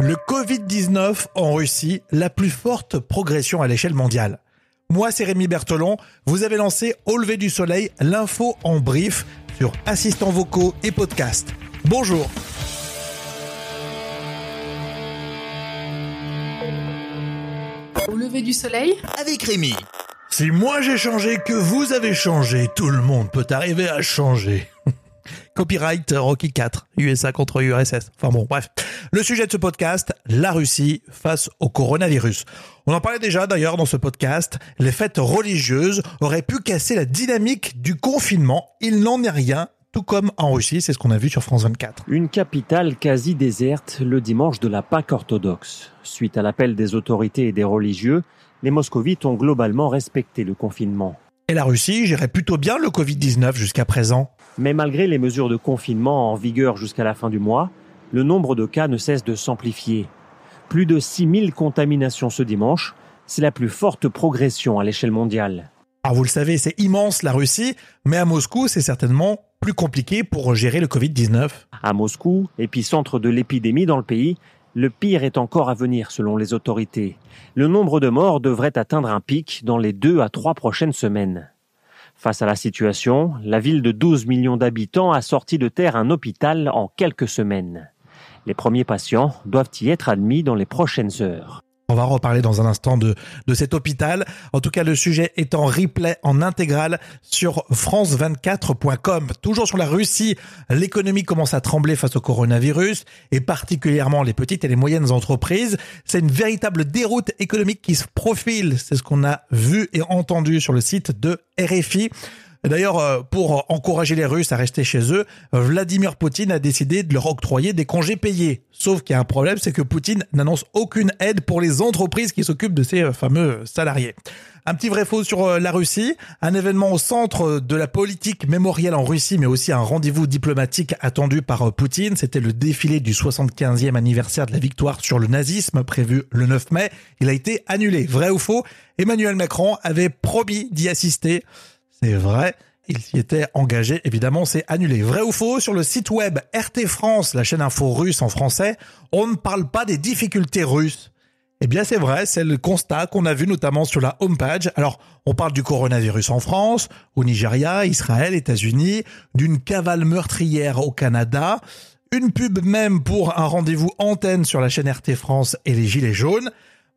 Le Covid-19 en Russie, la plus forte progression à l'échelle mondiale. Moi, c'est Rémi Bertolon. Vous avez lancé Au lever du soleil, l'info en brief sur assistants vocaux et podcast. Bonjour. Au lever du soleil Avec Rémi. Si moi j'ai changé, que vous avez changé, tout le monde peut arriver à changer. Copyright Rocky 4, USA contre URSS. Enfin bon, bref. Le sujet de ce podcast, la Russie face au coronavirus. On en parlait déjà d'ailleurs dans ce podcast. Les fêtes religieuses auraient pu casser la dynamique du confinement. Il n'en est rien. Tout comme en Russie, c'est ce qu'on a vu sur France 24. Une capitale quasi déserte le dimanche de la Pâque orthodoxe. Suite à l'appel des autorités et des religieux, les moscovites ont globalement respecté le confinement. Et la Russie gérait plutôt bien le Covid-19 jusqu'à présent. Mais malgré les mesures de confinement en vigueur jusqu'à la fin du mois, le nombre de cas ne cesse de s'amplifier. Plus de 6000 contaminations ce dimanche, c'est la plus forte progression à l'échelle mondiale. Alors vous le savez, c'est immense la Russie, mais à Moscou, c'est certainement plus compliqué pour gérer le Covid-19. À Moscou, épicentre de l'épidémie dans le pays, le pire est encore à venir selon les autorités. Le nombre de morts devrait atteindre un pic dans les deux à trois prochaines semaines. Face à la situation, la ville de 12 millions d'habitants a sorti de terre un hôpital en quelques semaines. Les premiers patients doivent y être admis dans les prochaines heures. On va reparler dans un instant de, de cet hôpital. En tout cas, le sujet est en replay en intégral sur france24.com. Toujours sur la Russie, l'économie commence à trembler face au coronavirus et particulièrement les petites et les moyennes entreprises. C'est une véritable déroute économique qui se profile. C'est ce qu'on a vu et entendu sur le site de RFI. D'ailleurs, euh, pour encourager les Russes à rester chez eux, Vladimir Poutine a décidé de leur octroyer des congés payés. Sauf qu'il y a un problème, c'est que Poutine n'annonce aucune aide pour les entreprises qui s'occupent de ces euh, fameux salariés. Un petit vrai faux sur euh, la Russie, un événement au centre de la politique mémorielle en Russie, mais aussi un rendez-vous diplomatique attendu par Poutine. C'était le défilé du 75e anniversaire de la victoire sur le nazisme prévu le 9 mai. Il a été annulé. Vrai ou faux? Emmanuel Macron avait promis d'y assister. C'est vrai. Il s'y était engagé, évidemment, c'est annulé. Vrai ou faux, sur le site web RT France, la chaîne info russe en français, on ne parle pas des difficultés russes. Eh bien, c'est vrai, c'est le constat qu'on a vu notamment sur la homepage. Alors, on parle du coronavirus en France, au Nigeria, Israël, États-Unis, d'une cavale meurtrière au Canada, une pub même pour un rendez-vous antenne sur la chaîne RT France et les Gilets jaunes.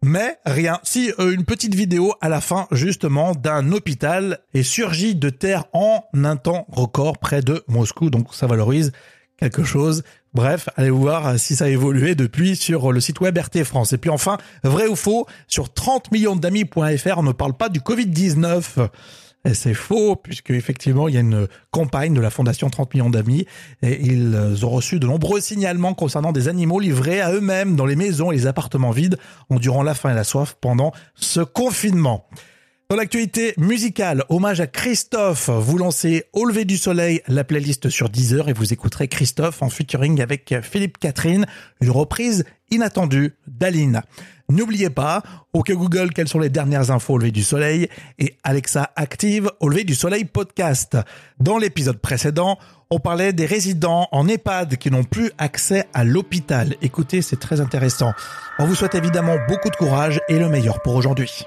Mais rien. Si euh, une petite vidéo à la fin justement d'un hôpital est surgi de terre en un temps record près de Moscou, donc ça valorise quelque chose. Bref, allez voir si ça a évolué depuis sur le site web RT France. Et puis enfin, vrai ou faux, sur 30 millions d'amis.fr, on ne parle pas du Covid-19. C'est faux, puisque effectivement, il y a une campagne de la Fondation 30 millions d'amis et ils ont reçu de nombreux signalements concernant des animaux livrés à eux-mêmes dans les maisons et les appartements vides endurant la faim et la soif pendant ce confinement. Dans l'actualité musicale, hommage à Christophe, vous lancez Au lever du soleil, la playlist sur 10 heures et vous écouterez Christophe en featuring avec Philippe Catherine, une reprise inattendue d'Aline. N'oubliez pas, OK Google, quelles sont les dernières infos au lever du soleil et Alexa Active au lever du soleil podcast. Dans l'épisode précédent, on parlait des résidents en EHPAD qui n'ont plus accès à l'hôpital. Écoutez, c'est très intéressant. On vous souhaite évidemment beaucoup de courage et le meilleur pour aujourd'hui.